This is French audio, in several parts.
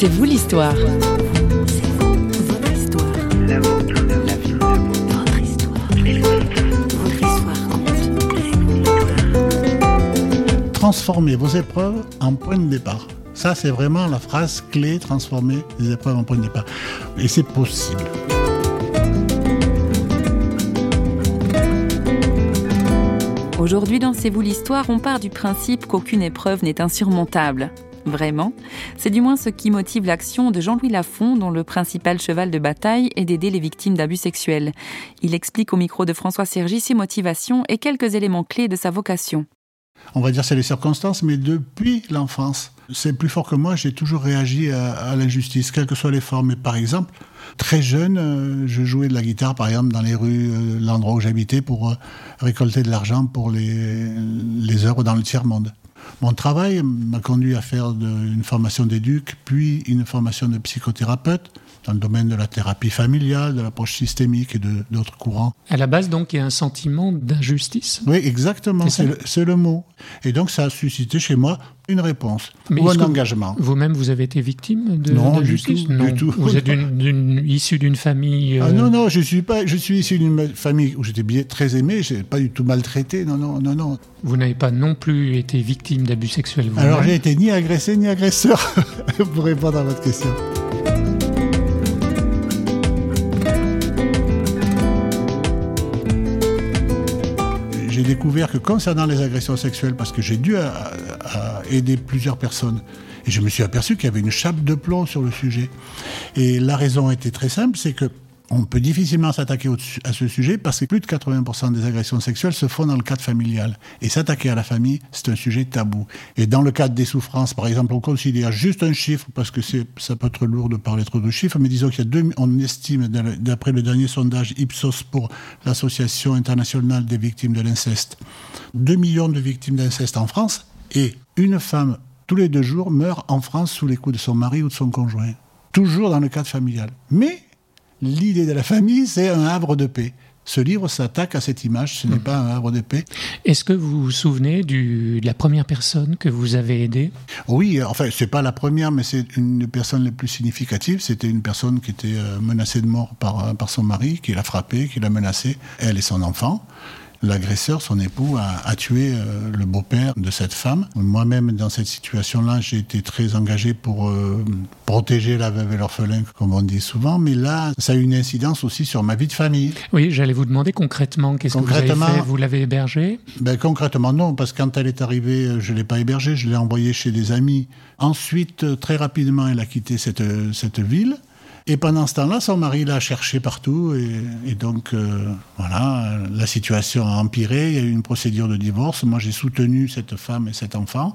C'est vous l'histoire. Transformez vos épreuves en point de départ. Ça, c'est vraiment la phrase clé, transformer les épreuves en point de départ. Et c'est possible. Aujourd'hui, dans C'est vous l'histoire, on part du principe qu'aucune épreuve n'est insurmontable. Vraiment C'est du moins ce qui motive l'action de Jean-Louis Lafont, dont le principal cheval de bataille est d'aider les victimes d'abus sexuels. Il explique au micro de François Sergi ses motivations et quelques éléments clés de sa vocation. On va dire c'est les circonstances, mais depuis l'enfance, c'est plus fort que moi, j'ai toujours réagi à, l'injustice, quelles que soient les formes. par exemple, très jeune, euh, je jouais de la guitare, par exemple, dans les rues, euh, l'endroit où j'habitais, pour euh, récolter de l'argent pour les, les œuvres dans le tiers-monde. Mon travail m'a conduit à faire une formation d'éduc, puis une formation de psychothérapeute dans le domaine de la thérapie familiale, de l'approche systémique et d'autres courants. À la base, donc, il y a un sentiment d'injustice. Oui, exactement, c'est le, mot. Et donc, ça a suscité chez moi une réponse ou un engagement. Vous-même, vous avez été victime de non, d'injustice Non, du tout. Vous êtes issu d'une famille... Ah, non, euh, non, je suis, pas, je suis issu d'une famille où j'étais bien très aimé, je n'ai pas du tout maltraité, non, non, non, non. Vous n'avez pas non plus été victime d'abus sexuels Alors, j'ai été ni agressé ni agresseur, pour répondre à votre question. J'ai découvert que concernant les agressions sexuelles, parce que j'ai dû aider plusieurs personnes, et je me suis aperçu qu'il y avait une chape de plomb sur le sujet. Et la raison était très simple, c'est que on peut difficilement s'attaquer à ce sujet parce que plus de 80% des agressions sexuelles se font dans le cadre familial. Et s'attaquer à la famille, c'est un sujet tabou. Et dans le cadre des souffrances, par exemple, on considère juste un chiffre parce que ça peut être lourd de parler trop de chiffres, mais disons qu'il y a deux, on estime, d'après le dernier sondage Ipsos pour l'Association internationale des victimes de l'inceste, 2 millions de victimes d'inceste en France et une femme tous les deux jours meurt en France sous les coups de son mari ou de son conjoint. Toujours dans le cadre familial. Mais l'idée de la famille, c'est un havre de paix. Ce livre s'attaque à cette image, ce n'est hmm. pas un havre de paix. Est-ce que vous vous souvenez du, de la première personne que vous avez aidée? Oui, enfin, c'est pas la première, mais c'est une des personnes les plus significatives. C'était une personne qui était euh, menacée de mort par, par son mari, qui l'a frappée, qui l'a menacée, elle et son enfant l'agresseur, son époux, a, tué euh, le beau-père de cette femme. Moi-même, dans cette situation-là, j'ai été très engagé pour euh, protéger la veuve et l'orphelin, comme on dit souvent. Mais là, ça a eu une incidence aussi sur ma vie de famille. Oui, j'allais vous demander concrètement, qu'est-ce que vous avez fait? Vous l'avez hébergée ben, Concrètement, non, parce que quand elle est arrivée, euh, je ne l'ai pas hébergée, je l'ai envoyée chez des amis. Ensuite, très rapidement, elle a quitté cette, cette ville. Et pendant ce temps-là, son mari l'a cherché partout. Et, donc, euh, voilà, la situation a empiré. Il y a eu une procédure de divorce. Moi, j'ai soutenu cette femme et cet enfant.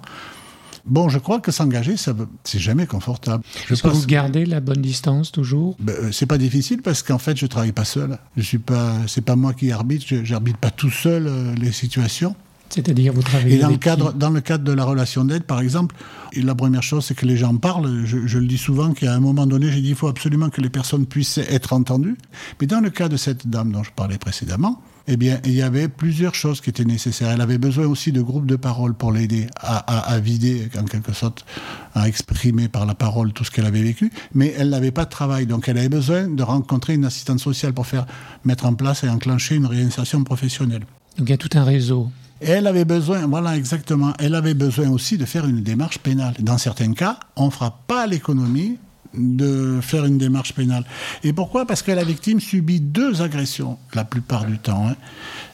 Bon, je crois que s'engager, ça, c'est jamais confortable. Est-ce que vous gardez la bonne distance toujours? Ben, euh, C'est pas difficile parce qu'en fait, je travaille pas seul. Je suis pas, c'est pas moi qui arbitre. Je n'arbitre pas tout seul euh, les situations. C'est-à-dire, vous travaillez Et dans le, cadre, dans le cadre de la relation d'aide, par exemple, la première chose, c'est que les gens parlent. Je, le dis souvent qu'à un moment donné, j'ai dit il faut absolument que les personnes puissent être entendues. Mais dans le cas de cette dame dont je parlais précédemment, eh bien, il y avait plusieurs choses qui étaient nécessaires. Elle avait besoin aussi de groupes de parole pour l'aider à, à, vider, en quelque sorte, à exprimer par la parole tout ce qu'elle avait vécu. Mais elle n'avait pas de travail. Donc, elle avait besoin de rencontrer une assistante sociale pour faire mettre en place et enclencher une réinsertion professionnelle. Donc, il y a tout un réseau elle avait besoin, voilà exactement, elle avait besoin aussi de faire une démarche pénale. Dans certains cas, on ne fera pas l'économie de faire une démarche pénale. Et pourquoi? Parce que la victime subit deux agressions la plupart du temps. Hein.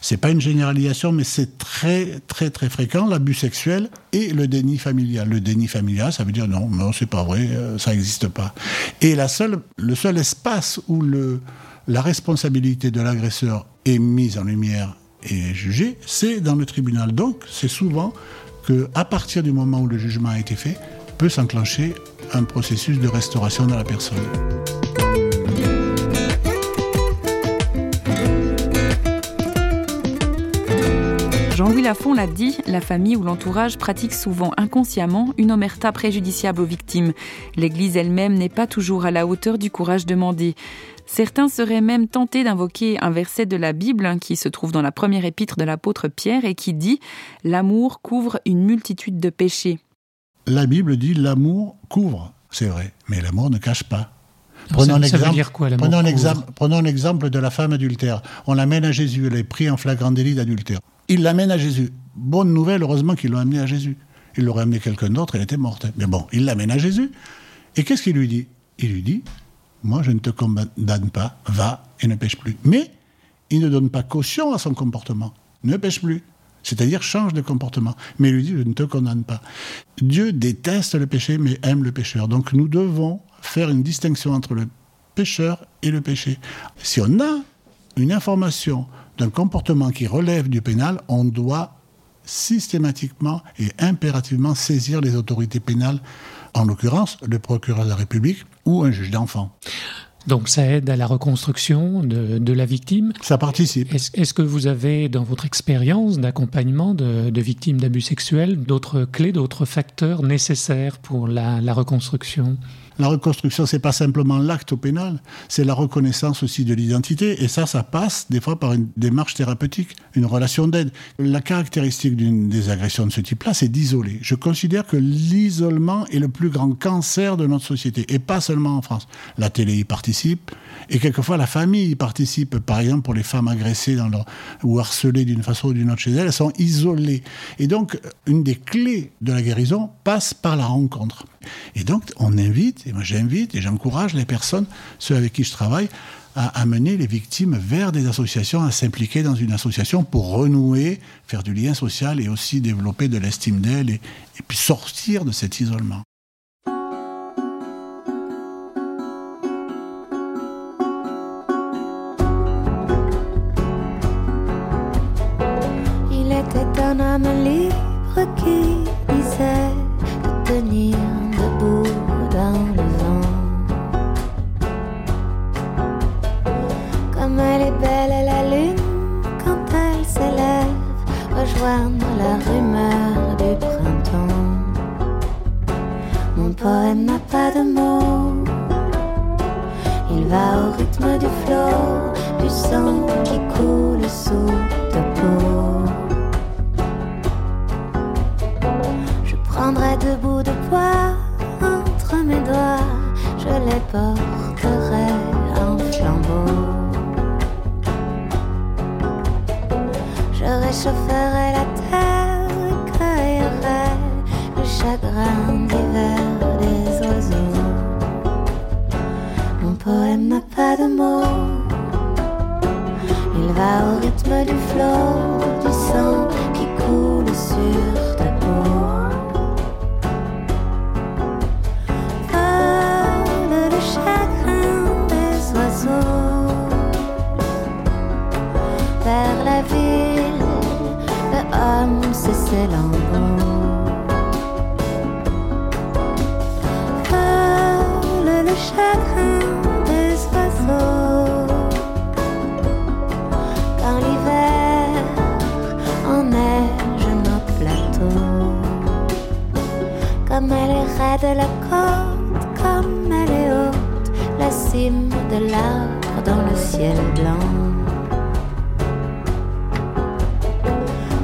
C'est pas une généralisation, mais c'est très très très fréquent l'abus sexuel et le déni familial. Le déni familial, ça veut dire non, non, c'est pas vrai, euh, ça n'existe pas. Et la seule, le seul espace où le, la responsabilité de l'agresseur est mise en lumière et jugé, c'est dans le tribunal. Donc, c'est souvent que, à partir du moment où le jugement a été fait, peut s'enclencher un processus de restauration de la personne. Jean-Louis Lafont l'a dit, la famille ou l'entourage pratique souvent inconsciemment une omerta préjudiciable aux victimes. L'Église elle-même n'est pas toujours à la hauteur du courage demandé. Certains seraient même tentés d'invoquer un verset de la Bible qui se trouve dans la première épître de l'apôtre Pierre et qui dit ⁇ L'amour couvre une multitude de péchés ⁇ La Bible dit l'amour couvre. C'est vrai, mais l'amour ne cache pas. Prenons l'exemple de la femme adultère. On l'amène à Jésus, elle est prise en flagrant délit d'adultère. Il l'amène à Jésus. Bonne nouvelle, heureusement qu'ils l'ont amené à Jésus. Il l'aurait amené quelqu'un d'autre, elle était morte. Mais bon, il l'amène à Jésus. Et qu'est-ce qu'il lui dit? Il lui dit Moi, je ne te condamne pas, va et ne pêche plus. Mais il ne donne pas caution à son comportement. Ne pêche plus. C'est-à-dire change de comportement. Mais il lui dit Je ne te condamne pas. Dieu déteste le péché, mais aime le pécheur. Donc nous devons faire une distinction entre le pécheur et le péché. Si on a une information d'un comportement qui relève du pénal, on doit systématiquement et impérativement saisir les autorités pénales, en l'occurrence le procureur de la République ou un juge d'enfant. Donc ça aide à la reconstruction de, la victime. Ça participe. Est-ce que vous avez, dans votre expérience d'accompagnement de, victimes d'abus sexuels, d'autres clés, d'autres facteurs nécessaires pour la reconstruction? La reconstruction, c'est pas simplement l'acte au pénal, c'est la reconnaissance aussi de l'identité. Et ça, ça passe des fois par une démarche thérapeutique, une relation d'aide. La caractéristique d'une des agressions de ce type-là, c'est d'isoler. Je considère que l'isolement est le plus grand cancer de notre société, et pas seulement en France. La télé y participe, et quelquefois la famille y participe. Par exemple, pour les femmes agressées dans leur, ou harcelées d'une façon ou d'une autre chez elles, elles sont isolées. Et donc, une des clés de la guérison passe par la rencontre. Et donc, on invite, et moi j'invite et j'encourage les personnes, ceux avec qui je travaille, à amener les victimes vers des associations, à s'impliquer dans une association pour renouer, faire du lien social et aussi développer de l'estime d'elles et, puis sortir de cet isolement. Il était un homme libre qui porterai en flambeau. Je réchaufferai la chagrin d'hiver des oiseaux. Mon poème n'a pas de mots. Il va au rythme du flot, du sang de la côte comme elle est haute, la cime de l'arbre dans le ciel blanc.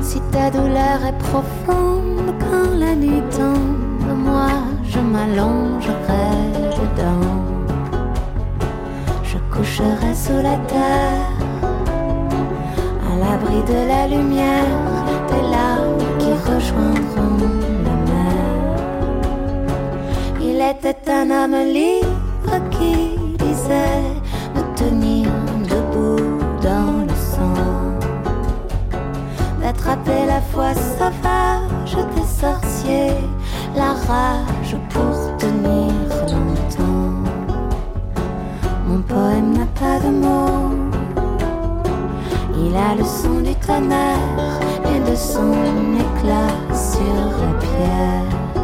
Si ta douleur est profonde quand la nuit tombe, moi je m'allongerai dedans. Je coucherai sous la terre, à l'abri de la lumière, des larmes qui rejoindront était un homme libre qui disait me tenir debout dans le sang, d'attraper la foi sauvage des sorciers, la rage pour tenir longtemps. Mon poème n'a pas de mots, il a le son du tonnerre et de son éclat sur la pierre.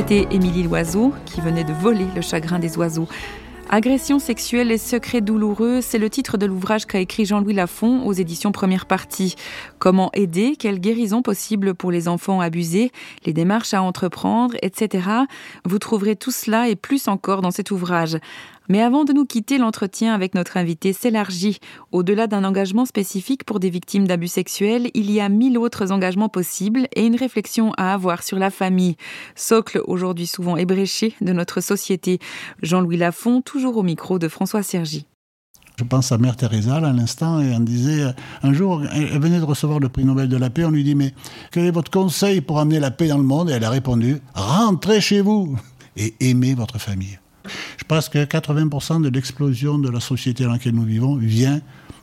C'était Émilie Loiseau qui venait de voler le chagrin des oiseaux. Agression sexuelle et secrets douloureux, c'est le titre de l'ouvrage qu'a écrit Jean-Louis Lafont aux éditions Première Partie. Comment aider? Quelle guérison possible pour les enfants abusés? Les démarches à entreprendre, etc. Vous trouverez tout cela et plus encore dans cet ouvrage. Mais avant de nous quitter, l'entretien avec notre invité s'élargit. Au-delà d'un engagement spécifique pour des victimes d'abus sexuels, il y a mille autres engagements possibles et une réflexion à avoir sur la famille. Socle aujourd'hui souvent ébréché de notre société. Jean-Louis Lafont, toujours au micro de François Sergi. Je pense à Mère Teresa à l'instant et on disait euh, un jour elle venait de recevoir le prix Nobel de la paix on lui dit mais quel est votre conseil pour amener la paix dans le monde? Et elle a répondu rentrez chez vous et aimez votre famille. Je pense que 80% de l'explosion de la société dans laquelle nous vivons vient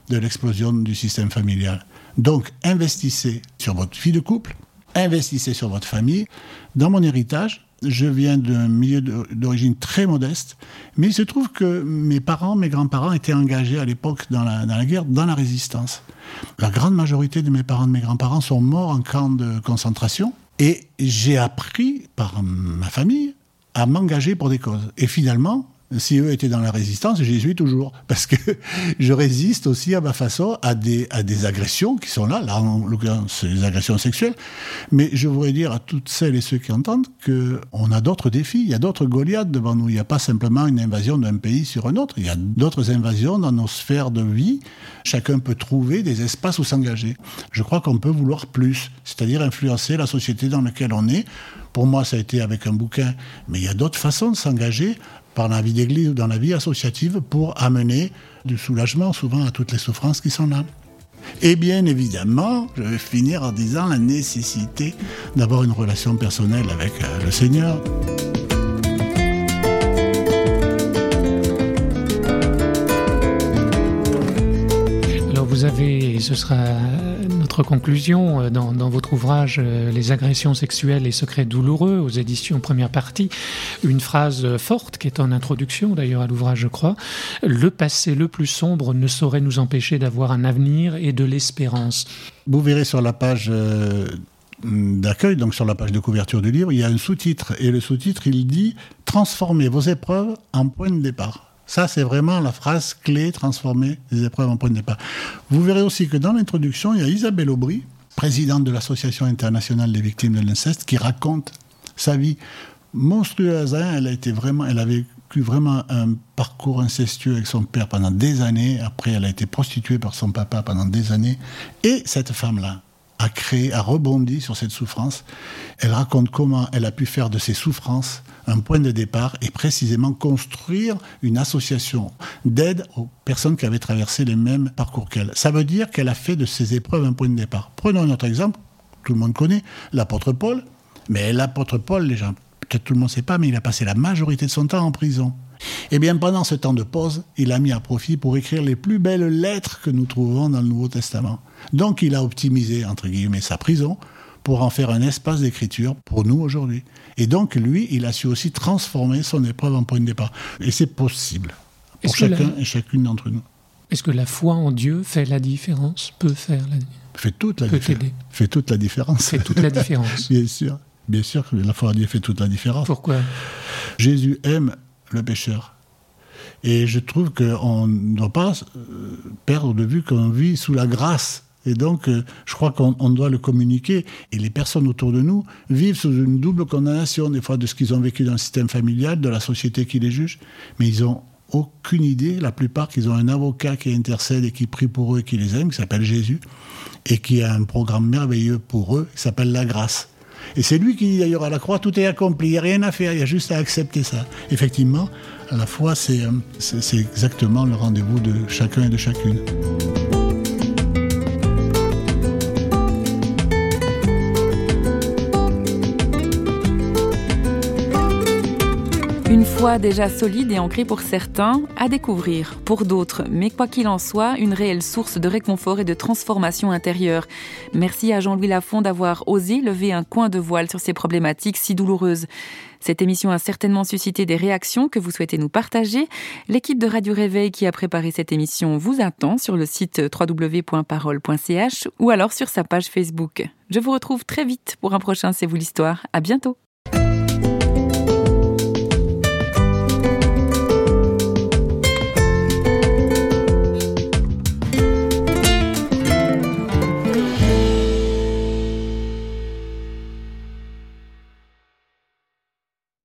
de l'explosion du système familial. Donc investissez sur votre vie de couple, investissez sur votre famille. Dans mon héritage, je viens d'un milieu d'origine très modeste, mais il se trouve que mes parents, mes grands-parents étaient engagés à l'époque dans la, guerre, dans la résistance. La grande majorité de mes parents, de mes grands-parents sont morts en camp de concentration, et j'ai appris par ma famille à m'engager pour des causes. Et finalement, si eux étaient dans la résistance, j'y suis toujours. Parce que je résiste aussi à ma façon à des, à des agressions qui sont là. Là, en l'occurrence, des agressions sexuelles. Mais je voudrais dire à toutes celles et ceux qui entendent qu'on a d'autres défis. Il y a d'autres Goliaths devant nous. Il n'y a pas simplement une invasion d'un pays sur un autre. Il y a d'autres invasions dans nos sphères de vie. Chacun peut trouver des espaces où s'engager. Je crois qu'on peut vouloir plus. C'est-à-dire influencer la société dans laquelle on est. Pour moi, ça a été avec un bouquin. Mais il y a d'autres façons de s'engager par la vie d'église ou dans la vie associative pour amener du soulagement souvent à toutes les souffrances qui sont là. Et bien évidemment, je vais finir en disant la nécessité d'avoir une relation personnelle avec euh, le Seigneur. Alors vous avez, et ce sera notre conclusion euh, dans, votre ouvrage euh, Les agressions sexuelles et secrets douloureux aux éditions première partie, une phrase forte qui est en introduction d'ailleurs à l'ouvrage, je crois. Le passé le plus sombre ne saurait nous empêcher d'avoir un avenir et de l'espérance. Vous verrez sur la page euh, d'accueil, donc sur la page de couverture du livre, il y a un sous-titre. Et le sous-titre, il dit Transformez vos épreuves en point de départ. Ça, c'est vraiment la phrase clé, transformer les épreuves en point de départ. Vous verrez aussi que dans l'introduction, il y a Isabelle Aubry, présidente de l'Association internationale des victimes de l'inceste, qui raconte sa vie monstrueuse. Elle a été vraiment, elle a vécu vraiment un parcours incestueux avec son père pendant des années. Après, elle a été prostituée par son papa pendant des années. Et cette femme-là, a créé, a rebondi sur cette souffrance. Elle raconte comment elle a pu faire de ses souffrances un point de départ et précisément construire une association d'aide aux personnes qui avaient traversé les mêmes parcours qu'elle. Ça veut dire qu'elle a fait de ses épreuves un point de départ. Prenons un autre exemple, tout le monde connaît, l'apôtre Paul. Mais l'apôtre Paul, les gens, peut-être tout le monde ne sait pas, mais il a passé la majorité de son temps en prison. Eh bien, pendant ce temps de pause, il a mis à profit pour écrire les plus belles lettres que nous trouvons dans le Nouveau Testament. Donc, il a optimisé, entre guillemets, sa prison pour en faire un espace d'écriture pour nous aujourd'hui. Et donc, lui, il a su aussi transformer son épreuve en point de départ. Et c'est possible pour chacun et chacune d'entre nous. Est-ce que la foi en Dieu fait la différence Peut faire la fait toute la différence. Fait toute la différence. Fait toute la différence. Bien sûr. Bien sûr que la foi en Dieu fait toute la différence. Pourquoi? Jésus aime le pécheur. Et je trouve qu'on ne doit pas euh, perdre de vue qu'on vit sous la grâce. Et donc, euh, je crois qu'on doit le communiquer. Et les personnes autour de nous vivent sous une double condamnation, des fois de ce qu'ils ont vécu dans le système familial, de la société qui les juge. Mais ils n'ont aucune idée, la plupart, qu'ils ont un avocat qui intercède et qui prie pour eux et qui les aime, qui s'appelle Jésus, et qui a un programme merveilleux pour eux, qui s'appelle la grâce. Et c'est lui qui dit d'ailleurs à la croix, tout est accompli, il n'y a rien à faire, il y a juste à accepter ça. Effectivement, à la fois, euh, c'est exactement le rendez-vous de chacun et de chacune. Foi déjà solide et ancrée pour certains, à découvrir pour d'autres, mais quoi qu'il en soit, une réelle source de réconfort et de transformation intérieure. Merci à Jean-Louis Lafont d'avoir osé lever un coin de voile sur ces problématiques si douloureuses. Cette émission a certainement suscité des réactions que vous souhaitez nous partager. L'équipe de Radio Réveil qui a préparé cette émission vous attend sur le site www.parole.ch ou alors sur sa page Facebook. Je vous retrouve très vite pour un prochain C'est vous l'histoire. À bientôt.